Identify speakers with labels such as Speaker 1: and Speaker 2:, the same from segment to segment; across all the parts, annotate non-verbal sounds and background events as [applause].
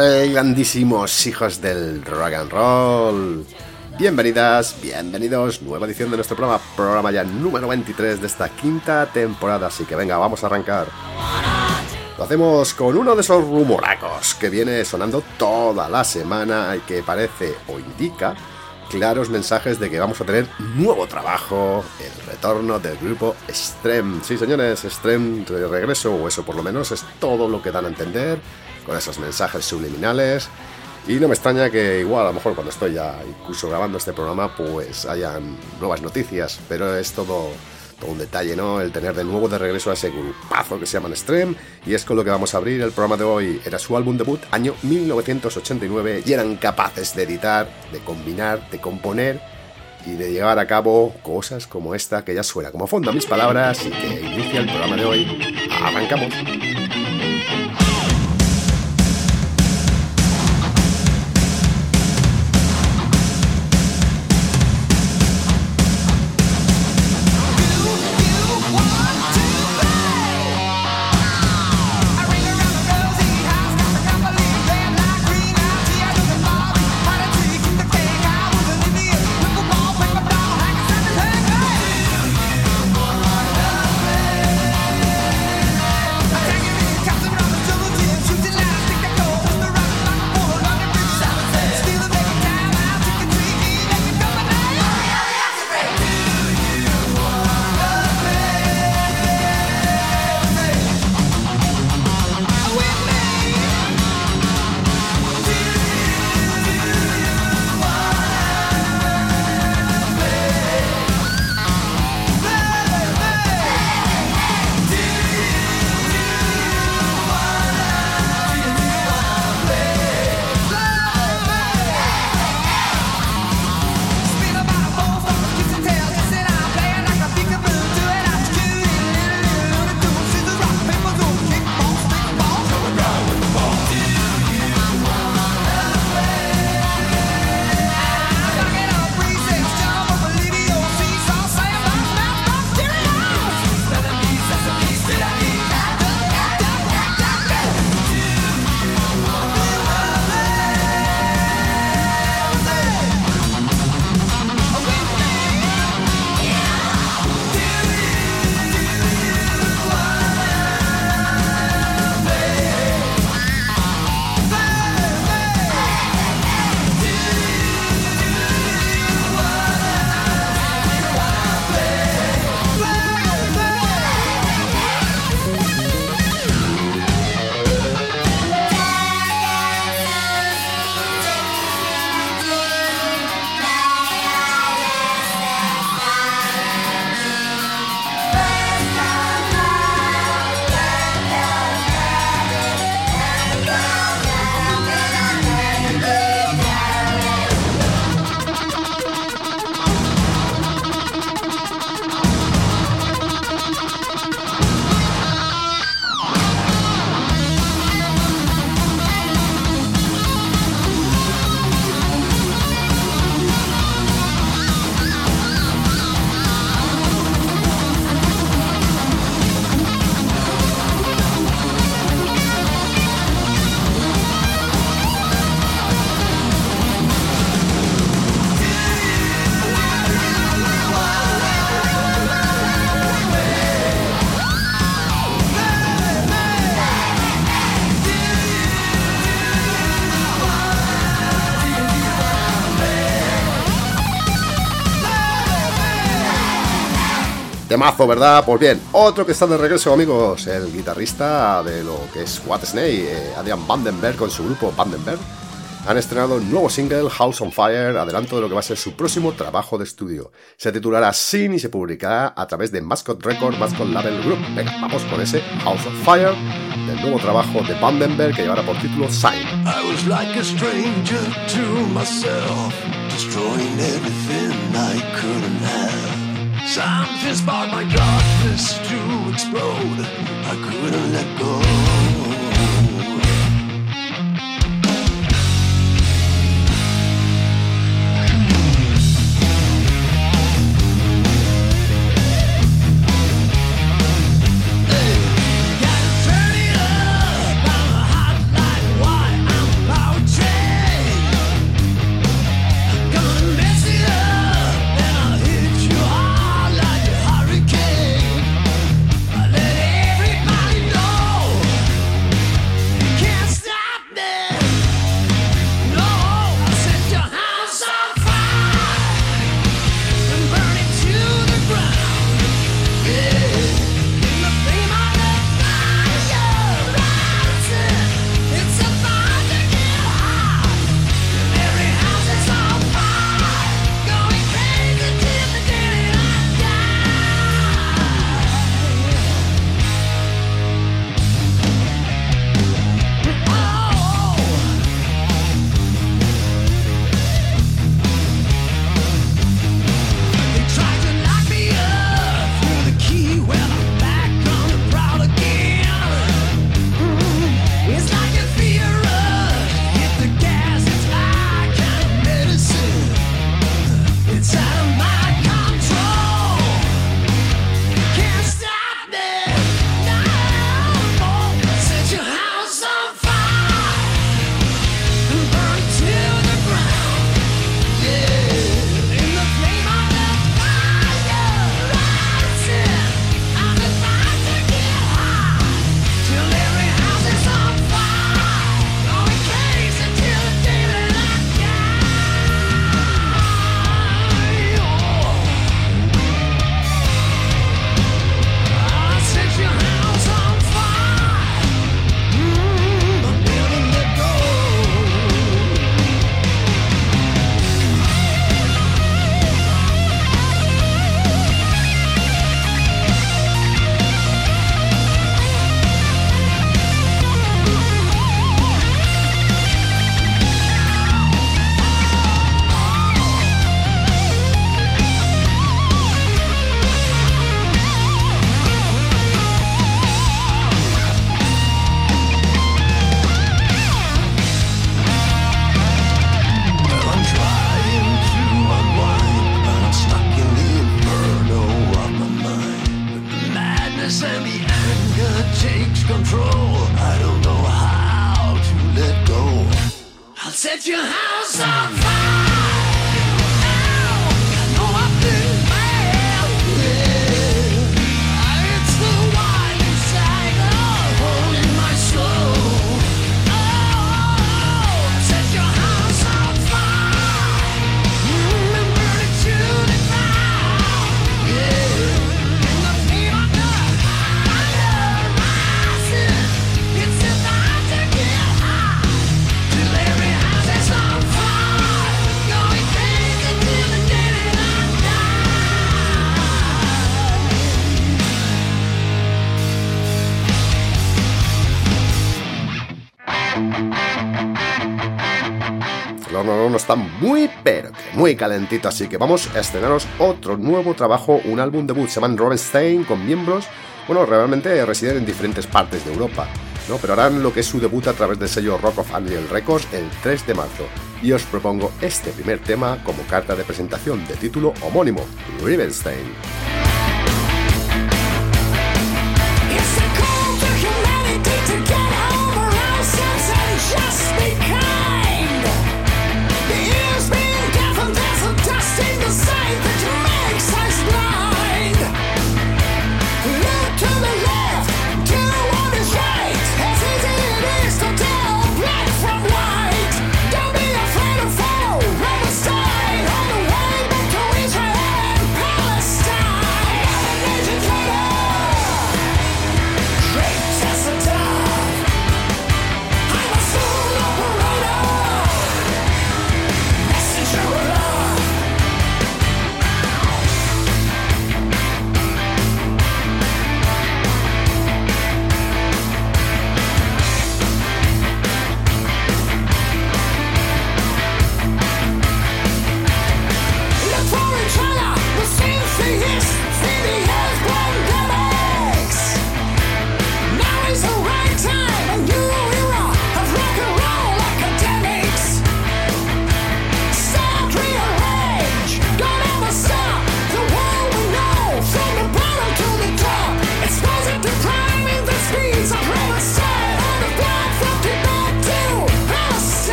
Speaker 1: grandísimos hijos del rock and roll? Bienvenidas, bienvenidos, nueva edición de nuestro programa, programa ya número 23 de esta quinta temporada, así que venga, vamos a arrancar. Lo hacemos con uno de esos rumoracos que viene sonando toda la semana y que parece o indica claros mensajes de que vamos a tener nuevo trabajo, el retorno del grupo Extreme. Sí, señores, Extreme de regreso, o eso por lo menos es todo lo que dan a entender con esos mensajes subliminales. Y no me extraña que igual a lo mejor cuando estoy ya incluso grabando este programa pues hayan nuevas noticias, pero es todo, todo un detalle, ¿no? El tener de nuevo de regreso a ese grupazo que se llama Stream y es con lo que vamos a abrir el programa de hoy. Era su álbum debut año 1989 y eran capaces de editar, de combinar, de componer y de llevar a cabo cosas como esta que ya suena como fondo a mis palabras y que inicia el programa de hoy. Arrancamos. Temazo, ¿verdad? Pues bien, otro que está de regreso, amigos, el guitarrista de lo que es What Snake, eh, Adrian Vandenberg, con su grupo Vandenberg, han estrenado un nuevo single, House on Fire, adelanto de lo que va a ser su próximo trabajo de estudio. Se titulará Sin y se publicará a través de Mascot Record, Mascot Label Group. Venga, vamos con ese House on Fire del nuevo trabajo de Vandenberg que llevará por título Sign. I was like a stranger to myself, destroying everything I couldn't have. Something sparked my darkness to explode. I couldn't let go.
Speaker 2: Horno está muy pero que muy calentito, así que vamos a estrenaros otro nuevo trabajo, un álbum debut, se llama Stein con miembros, bueno, realmente residen en diferentes partes de Europa, ¿no? pero harán lo que es su debut a través del sello Rock of Angel Records el 3 de marzo. Y os propongo este primer tema como carta de presentación de título homónimo, Rivenstein.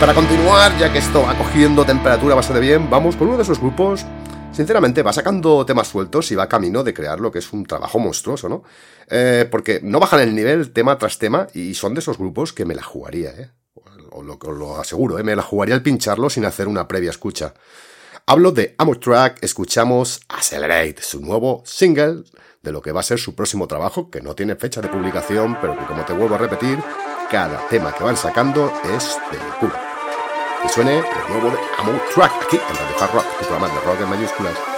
Speaker 2: Para continuar, ya que esto va cogiendo temperatura bastante bien, vamos con uno de esos grupos. Sinceramente, va sacando temas sueltos y va camino de crear lo que es un trabajo monstruoso, ¿no? Eh, porque no bajan el nivel tema tras tema y son de esos grupos que me la jugaría, ¿eh? O lo, aseguro, ¿eh? Me la jugaría al pincharlo sin hacer una previa escucha. Hablo de Amor Track, escuchamos Accelerate, su nuevo single de lo que va a ser su próximo trabajo, que no tiene fecha de publicación, pero que como te vuelvo a repetir, cada tema que van sacando es de locura y suene el nuevo de Amor Track aquí en Radio Hard Rock, tu programa de rock en mayúsculas.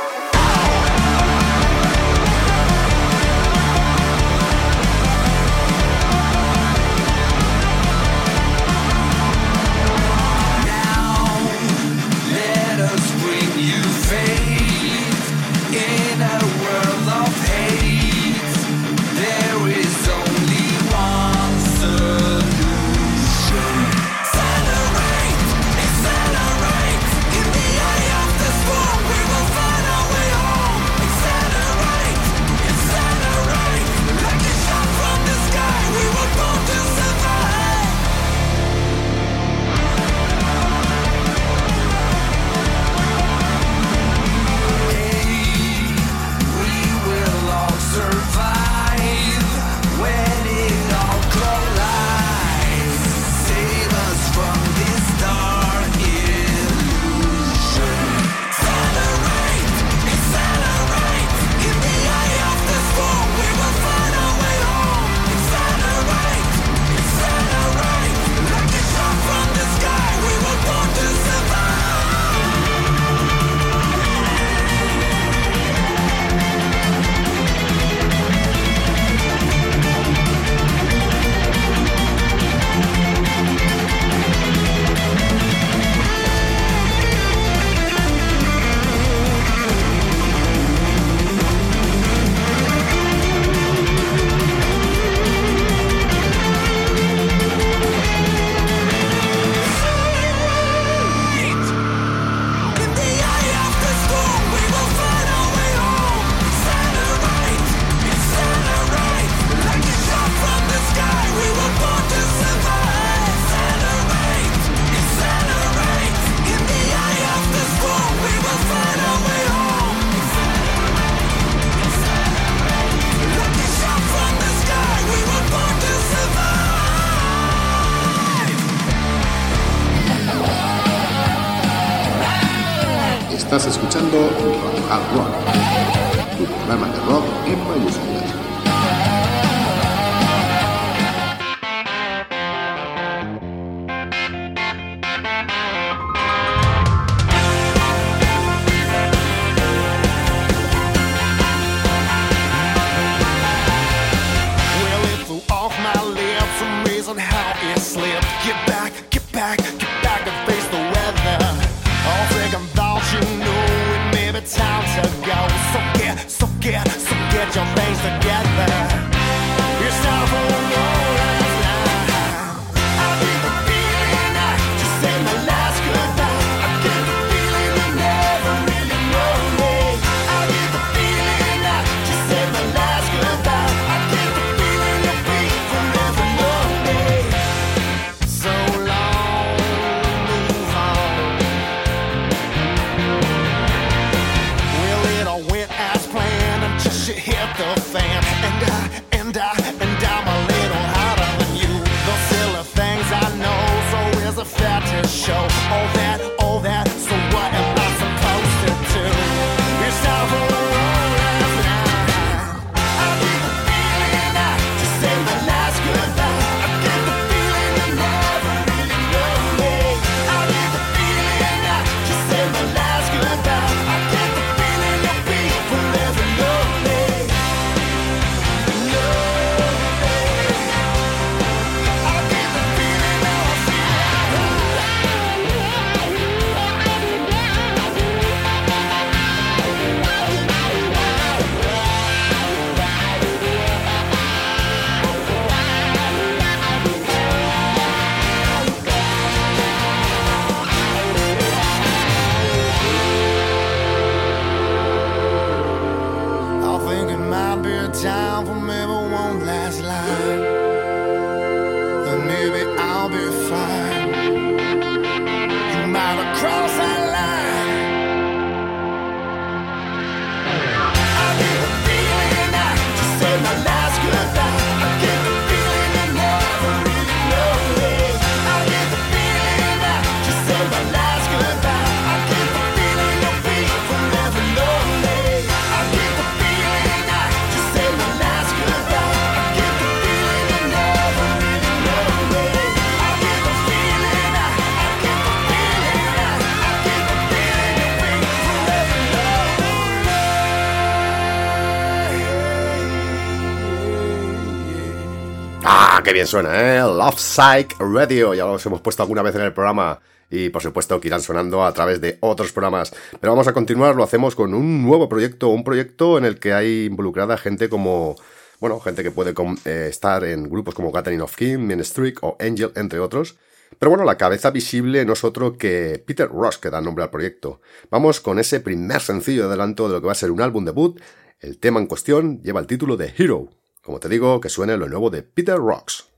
Speaker 1: Qué bien suena, ¿eh? Love Psych Radio, ya los hemos puesto alguna vez en el programa y por supuesto que irán sonando a través de otros programas. Pero vamos a continuar, lo hacemos con un nuevo proyecto, un proyecto en el que hay involucrada gente como, bueno, gente que puede eh, estar en grupos como Gathering of King, Streak o Angel, entre otros. Pero bueno, la cabeza visible no es otro que Peter Ross, que da nombre al proyecto. Vamos con ese primer sencillo de adelanto de lo que va a ser un álbum debut. El tema en cuestión lleva el título de Hero. Como te digo, que suene lo nuevo de Peter Rocks.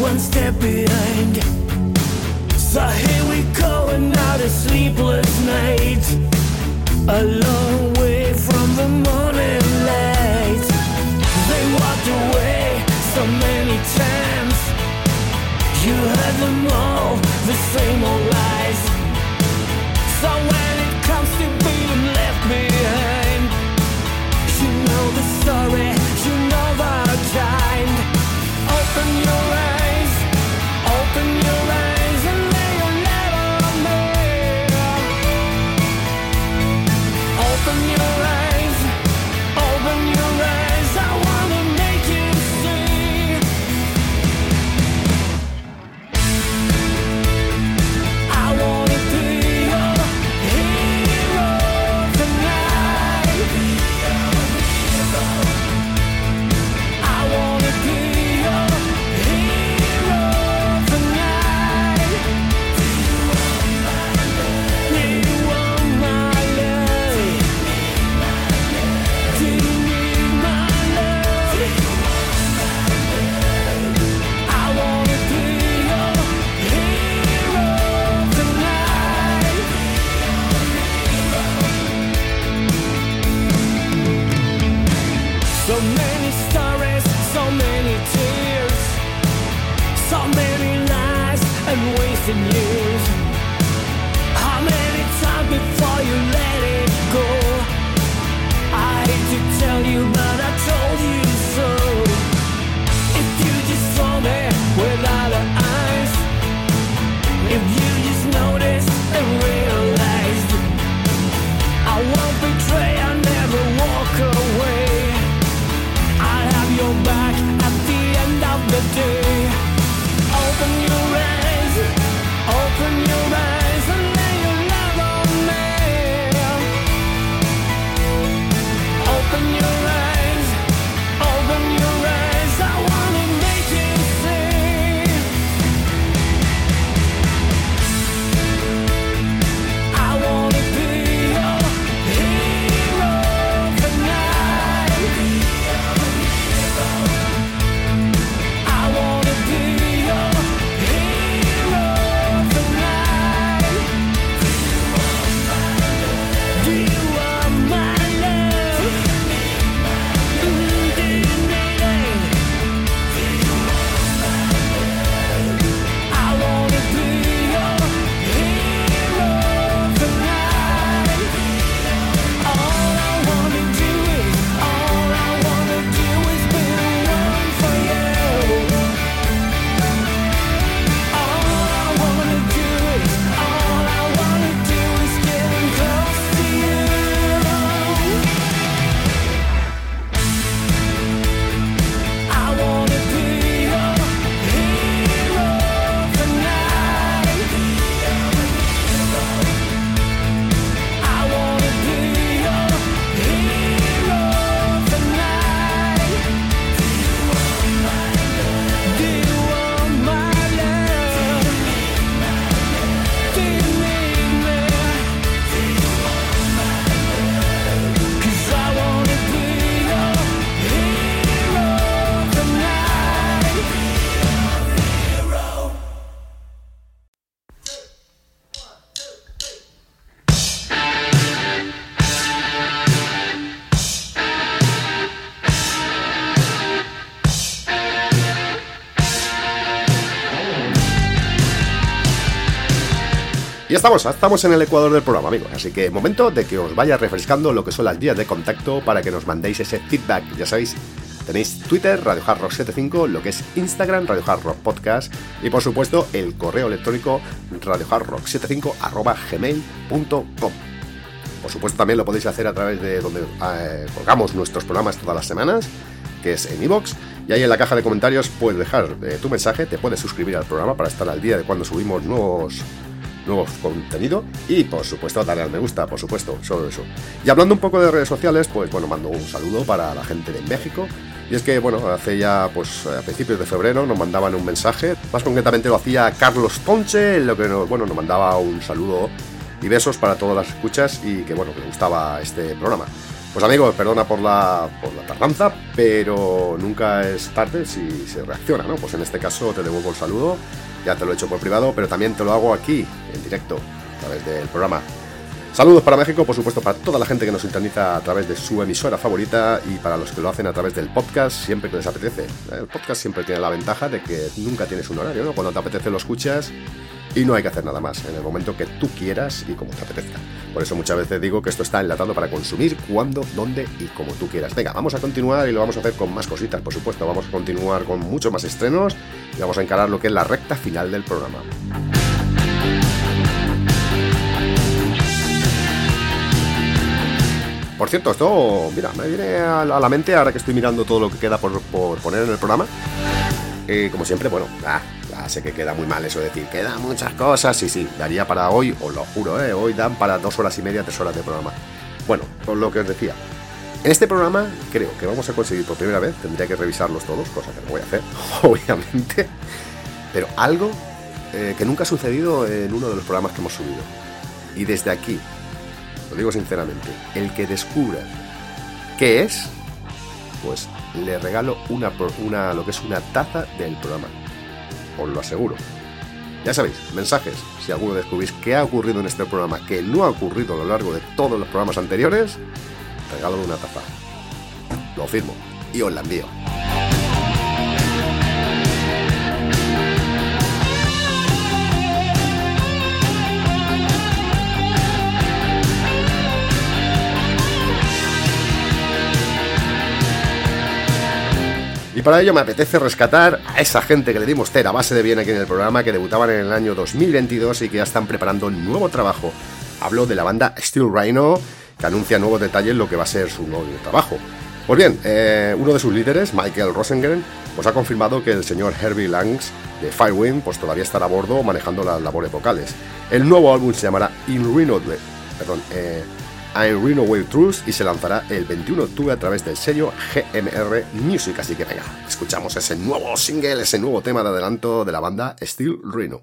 Speaker 1: One step behind. So here we go, another sleepless night. A long way from the morning light. They walked away so many times. You heard them all, the same old estamos, estamos en el ecuador del programa, amigos. Así que momento de que os vaya refrescando lo que son las vías de contacto para que nos mandéis ese feedback. Ya sabéis, tenéis Twitter, Radio Hard Rock 75, lo que es Instagram, Radio Hard Rock Podcast y por supuesto el correo electrónico Radio Hard Rock 75 gmail.com. Por supuesto también lo podéis hacer a través de donde eh, colgamos nuestros programas todas las semanas, que es en iVoox. y ahí en la caja de comentarios puedes dejar eh, tu mensaje, te puedes suscribir al programa para estar al día de cuando subimos nuevos nuevos contenido y por supuesto darle al me gusta, por supuesto, solo eso. Y hablando un poco de redes sociales, pues bueno, mando un saludo para la gente de México. Y es que, bueno, hace ya, pues a principios de febrero nos mandaban un mensaje, más concretamente lo hacía Carlos Ponche, lo que nos, bueno, nos mandaba un saludo y besos para todas las escuchas y que, bueno, que le gustaba este programa. Pues amigo, perdona por la, por la tardanza, pero nunca es tarde si se reacciona, ¿no? Pues en este caso te devuelvo el saludo ya te lo he hecho por privado, pero también te lo hago aquí, en directo, a través del programa. Saludos para México, por supuesto, para toda la gente que nos sintoniza a través de su emisora favorita y para los que lo hacen a través del podcast siempre que les apetece. El podcast siempre tiene la ventaja de que nunca tienes un horario, ¿no? Cuando te apetece lo escuchas y no hay que hacer nada más, en el momento que tú quieras y como te apetezca. Por eso muchas veces digo que esto está enlatado para consumir cuando, dónde y como tú quieras. Venga, vamos a continuar y lo vamos a hacer con más cositas, por supuesto. Vamos a continuar con muchos más estrenos y vamos a encarar lo que es la recta final del programa. Por cierto, esto, mira, me viene a la mente ahora que estoy mirando todo lo que queda por, poner en el programa. Eh, como siempre, bueno, ah, sé que queda muy mal eso de decir, quedan muchas cosas. Sí, sí, daría para hoy, os lo juro, ¿eh? hoy dan para dos horas y media, tres horas de programa. Bueno, por lo que os decía, en este programa creo que vamos a conseguir por primera vez, tendría que revisarlos todos, cosa que no voy a hacer, [laughs] obviamente, pero algo eh, que nunca ha sucedido en uno de los programas que hemos subido. Y desde aquí, lo digo sinceramente, el que descubra qué es, pues le regalo una, una, lo que es una taza del programa os lo aseguro. Ya sabéis, mensajes, si alguno descubrís qué ha ocurrido en este programa que no ha ocurrido a lo largo de todos los programas anteriores, regalan una taza. Lo firmo y os la envío. Y para ello me apetece rescatar a esa gente que le dimos cera base de bien aquí en el programa, que debutaban en el año 2022 y que ya están preparando un nuevo trabajo. Hablo de la banda Steel Rhino, que anuncia nuevos detalles lo que va a ser su nuevo trabajo. Pues bien, eh, uno de sus líderes, Michael Rosengren, pues ha confirmado que el señor Herbie Langs de Firewind pues todavía estará a bordo manejando las labores vocales. El nuevo álbum se llamará In Reno, perdón, eh, I'm Reno Wave Truth y se lanzará el 21 de octubre a través del sello GMR Music. Así que venga, escuchamos ese nuevo single, ese nuevo tema de adelanto de la banda Steel Reno.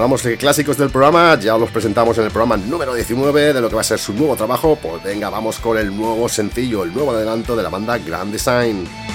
Speaker 3: Hablamos de clásicos del programa, ya los presentamos en el programa número 19 de lo que va a ser su nuevo trabajo. Pues venga, vamos con el nuevo sencillo, el nuevo adelanto de la banda Grand Design.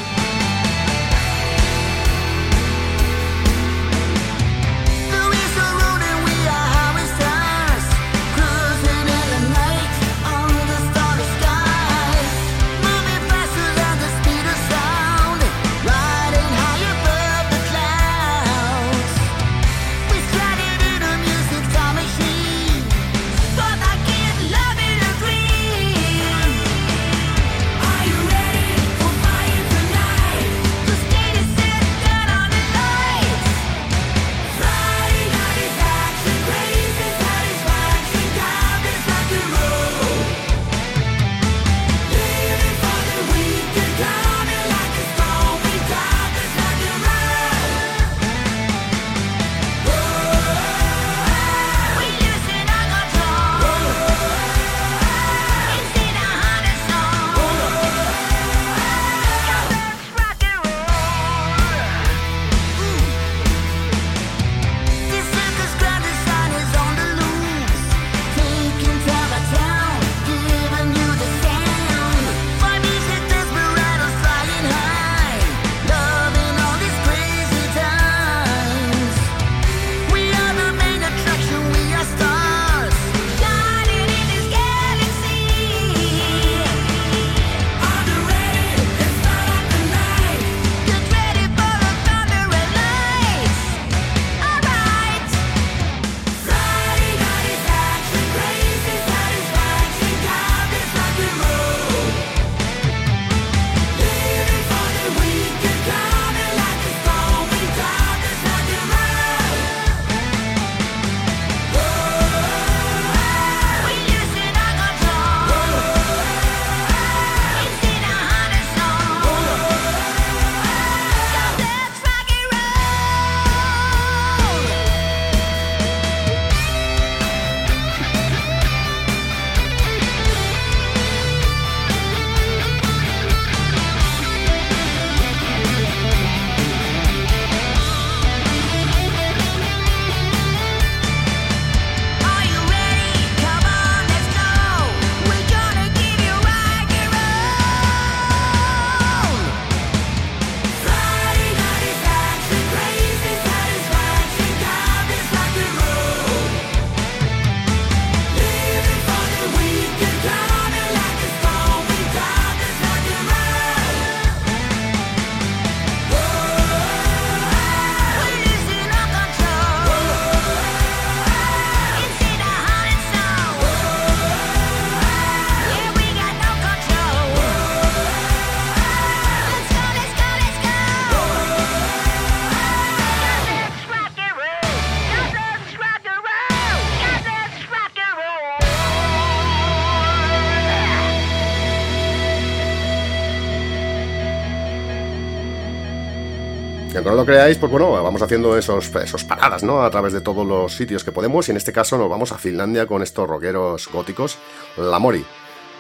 Speaker 3: Creáis, pues bueno, vamos haciendo esos, esos paradas, ¿no? A través de todos los sitios que podemos y en este caso nos vamos a Finlandia con estos rockeros góticos, La Mori.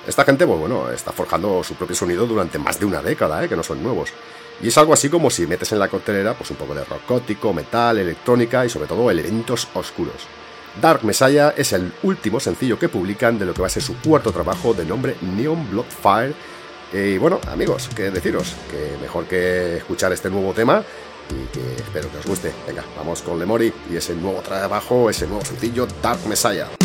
Speaker 3: Esta gente, pues bueno, está forjando su propio sonido durante más de una década, ¿eh? que no son nuevos. Y es algo así como si metes en la coctelera pues un poco de rock gótico, metal, electrónica y sobre todo elementos oscuros. Dark Messiah es el último sencillo que publican de lo que va a ser su cuarto trabajo de nombre Neon Bloodfire. Y bueno, amigos, que deciros que mejor que escuchar este nuevo tema y que espero que os guste. Venga, vamos con Lemori y ese nuevo trabajo, ese nuevo sencillo Dark Messiah.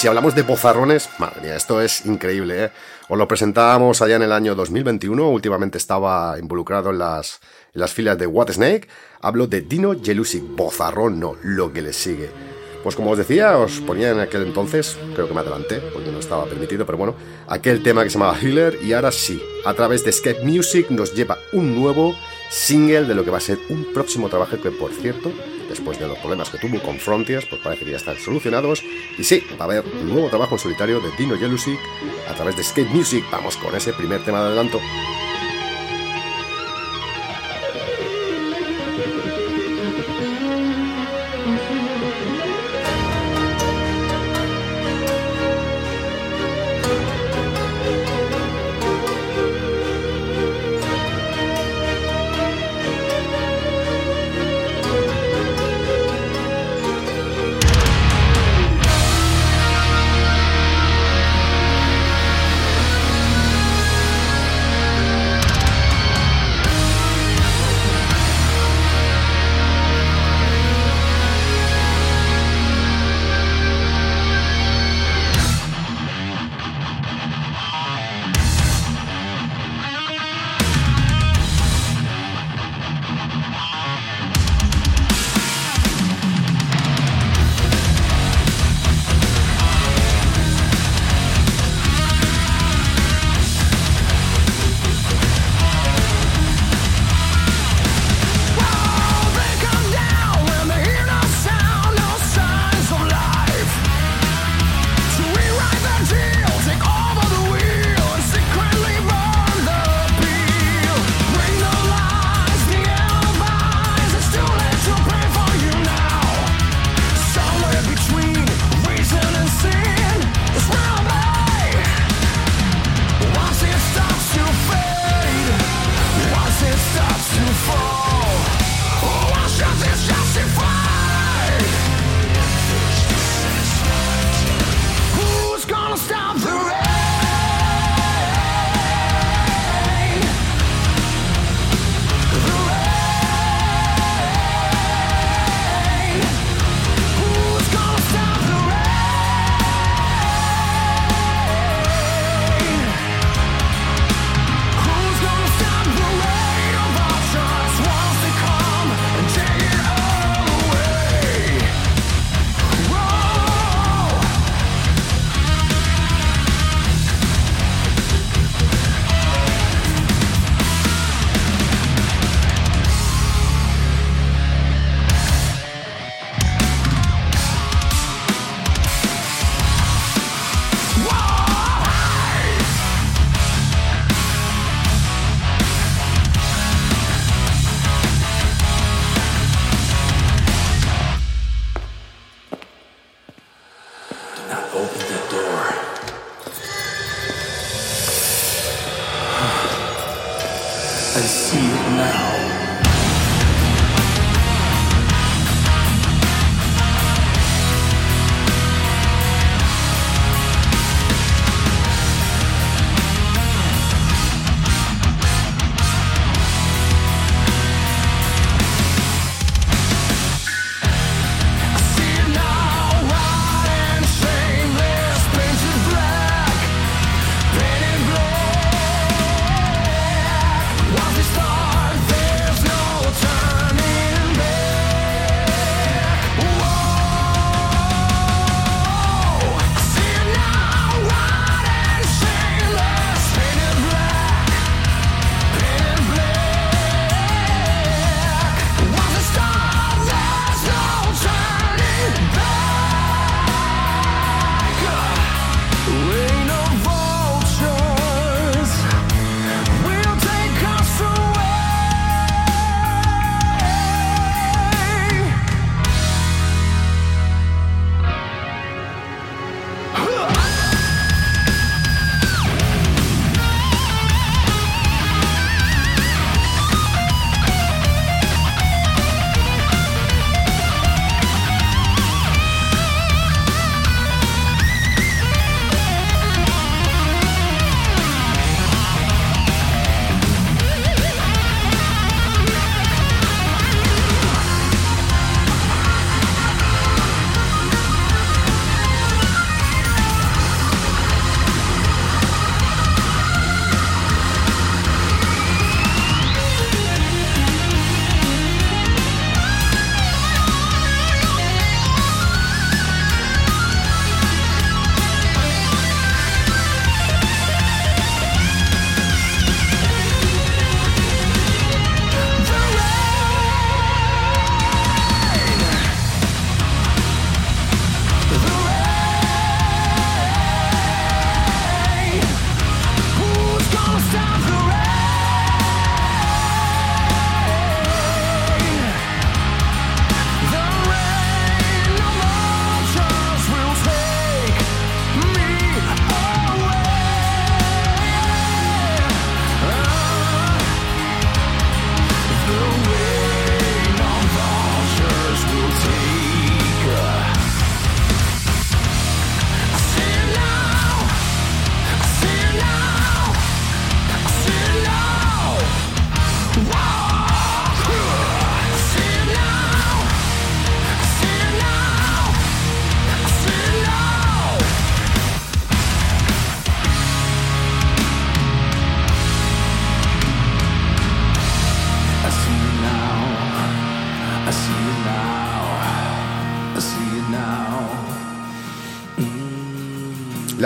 Speaker 2: Si hablamos de bozarrones, madre mía, esto es increíble, ¿eh? Os lo presentábamos allá en el año 2021, últimamente estaba involucrado en las, en las filas de What Snake. Hablo de Dino Jelusic, bozarrón, no, lo que le sigue. Pues como os decía, os ponía en aquel entonces, creo que me adelanté, porque no estaba permitido, pero bueno, aquel tema que se llamaba Healer, y ahora sí, a través de Escape Music nos lleva un nuevo single de lo que va a ser un próximo trabajo que, por cierto, después de los problemas que tuvo con Frontiers, pues parece que ya están solucionados. Y sí, va a haber un nuevo trabajo en solitario de Dino Jealousy a través de Skate Music. Vamos con ese primer tema de adelanto.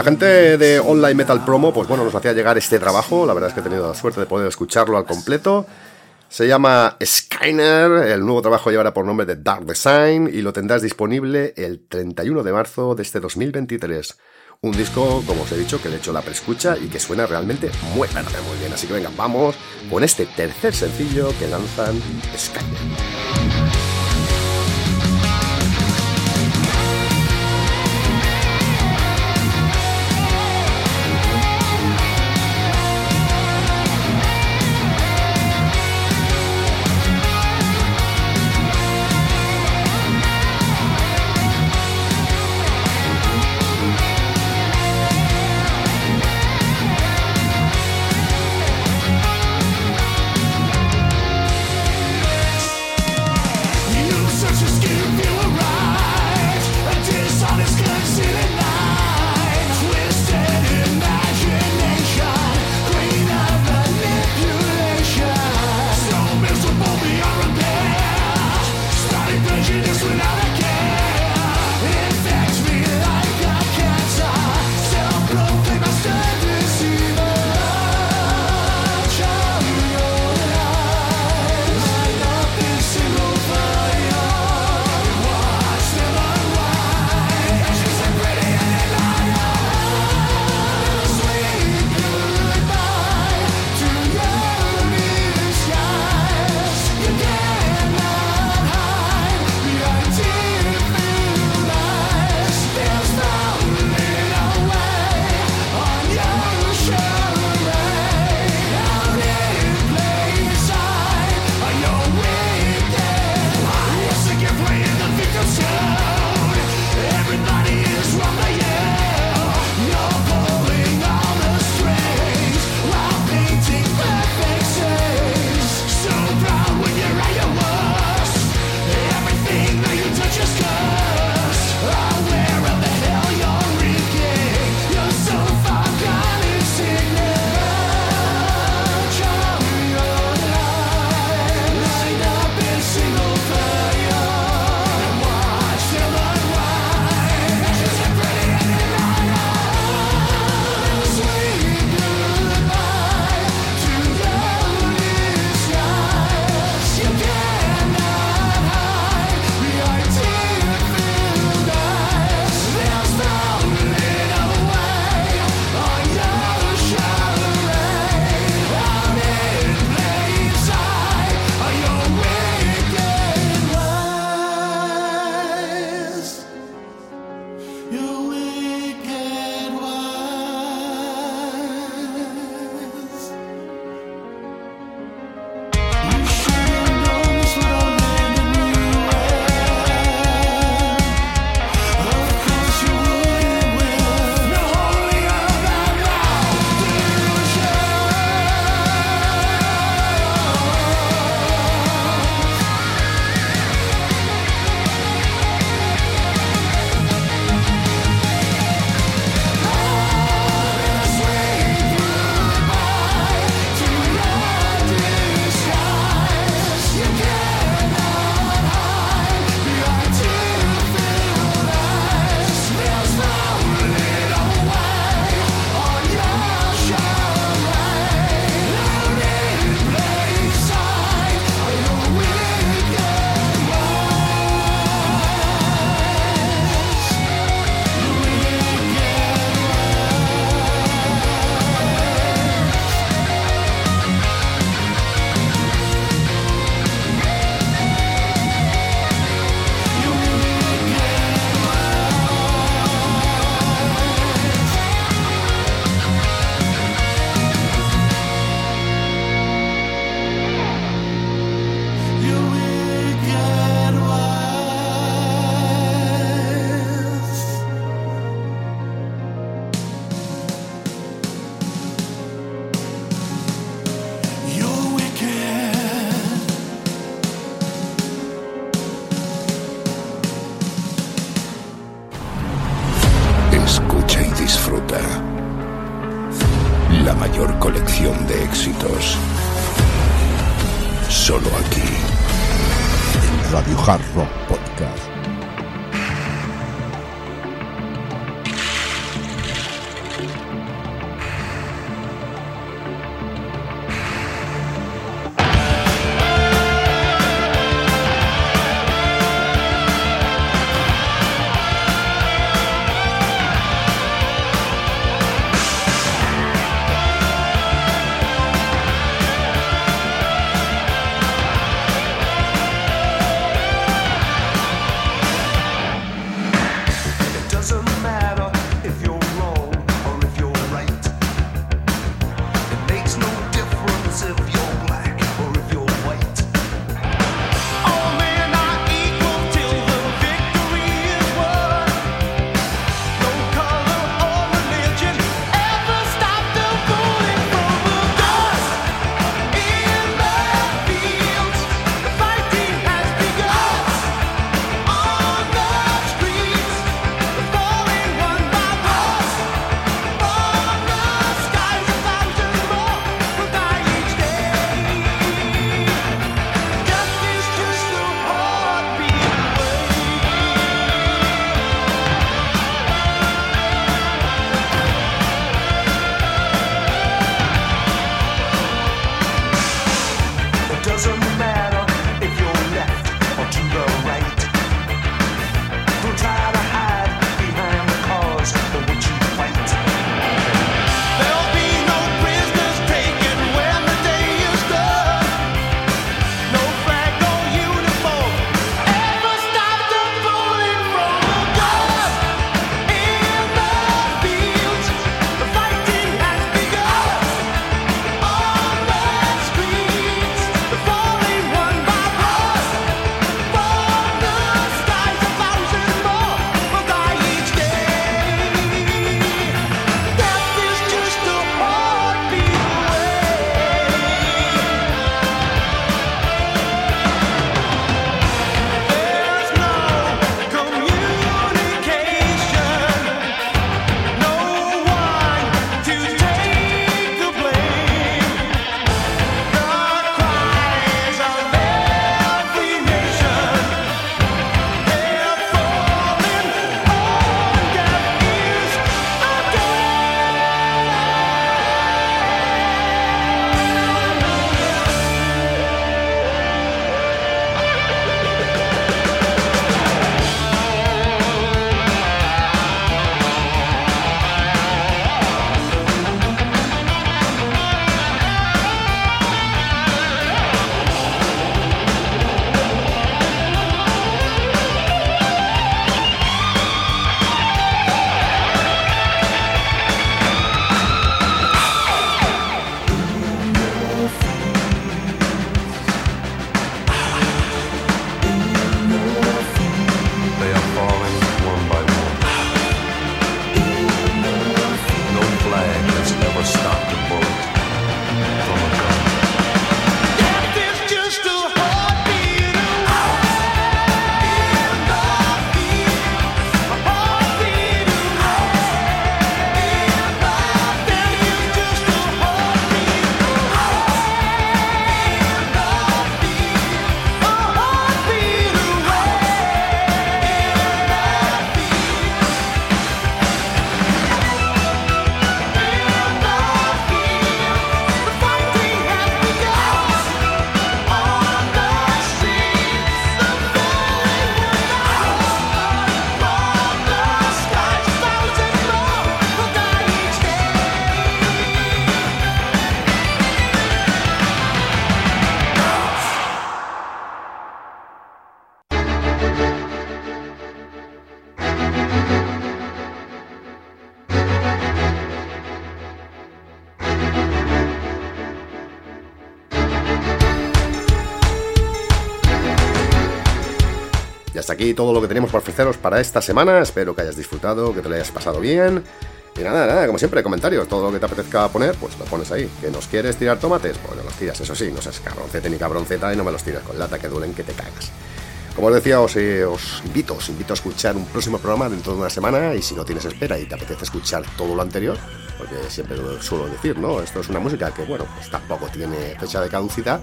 Speaker 2: Gente de Online Metal Promo, pues bueno, nos hacía llegar este trabajo. La verdad es que he tenido la suerte de poder escucharlo al completo. Se llama Skyner, el nuevo trabajo llevará por nombre de Dark Design y lo tendrás disponible el 31 de marzo de este 2023. Un disco, como os he dicho, que he hecho la preescucha y que suena realmente muy, muy bien. Así que venga, vamos con este tercer sencillo que lanzan Skyner.
Speaker 4: Hasta aquí todo lo que tenemos por ofreceros para esta semana. Espero que hayas disfrutado, que te lo hayas pasado bien. Y nada, nada, como siempre, comentarios, todo lo que te apetezca poner, pues lo pones ahí. ¿Que nos quieres tirar tomates? Pues no los tiras, eso sí, no seas cabroncete ni cabronceta y no me los tiras con lata que duelen que te cagas. Como os decía, os, eh, os, invito, os invito a escuchar un próximo programa dentro de una semana y si no tienes espera y te apetece escuchar todo lo anterior, porque siempre lo suelo decir, ¿no? Esto es una música que, bueno, pues tampoco tiene fecha de caducidad,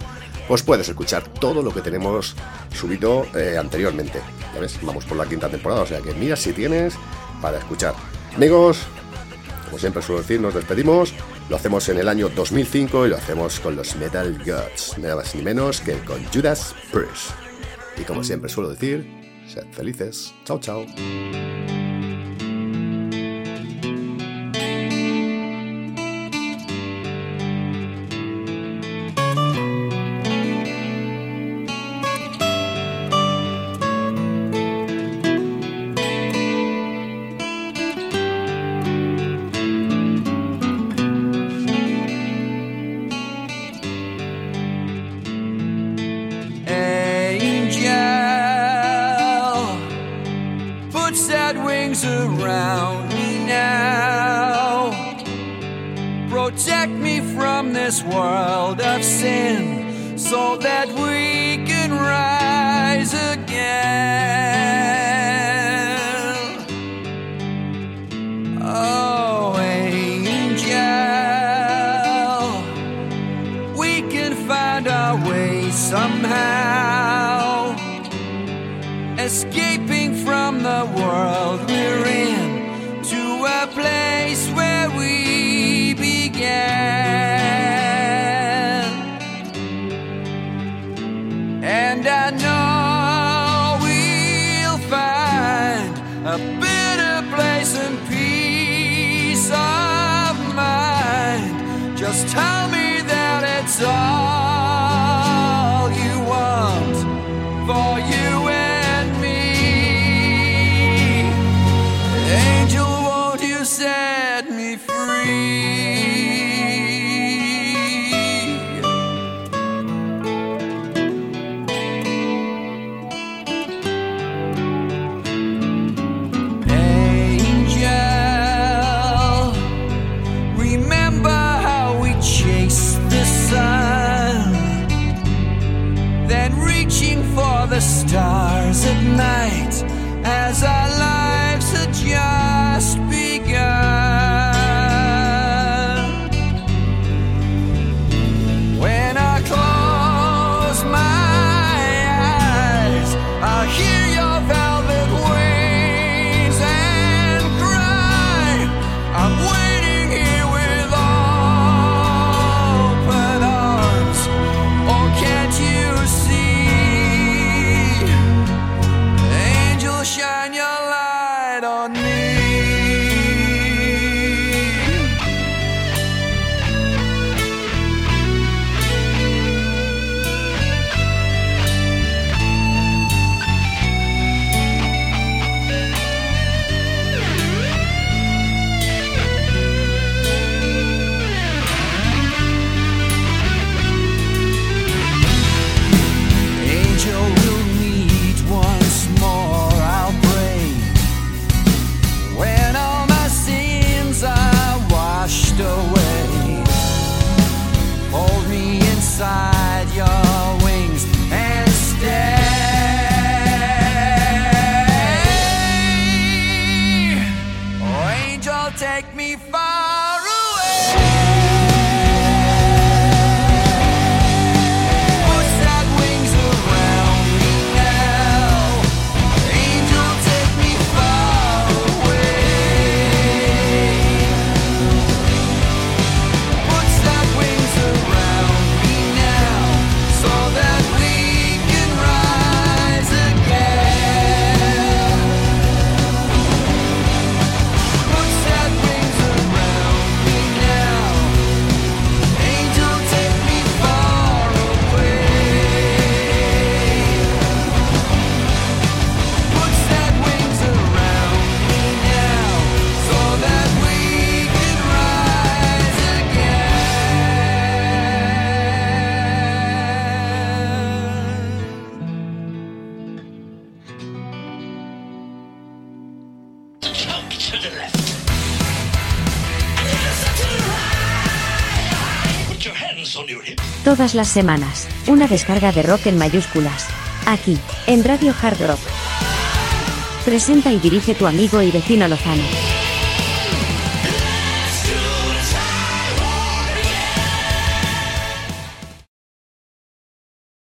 Speaker 4: pues puedes escuchar todo lo que tenemos subido eh, anteriormente. Ya ves, vamos por la quinta temporada, o sea que mira si tienes para escuchar. Amigos, como siempre suelo decir, nos despedimos. Lo hacemos en el año 2005 y lo hacemos con los Metal Gods, nada más ni menos que con Judas Priest. Y como siempre suelo decir, sed felices. Chao, chao. way somehow. Escaping from the world we're in to a place where.
Speaker 5: Todas las semanas, una descarga de rock en mayúsculas. Aquí, en Radio Hard Rock. Presenta y dirige tu amigo y vecino Lozano.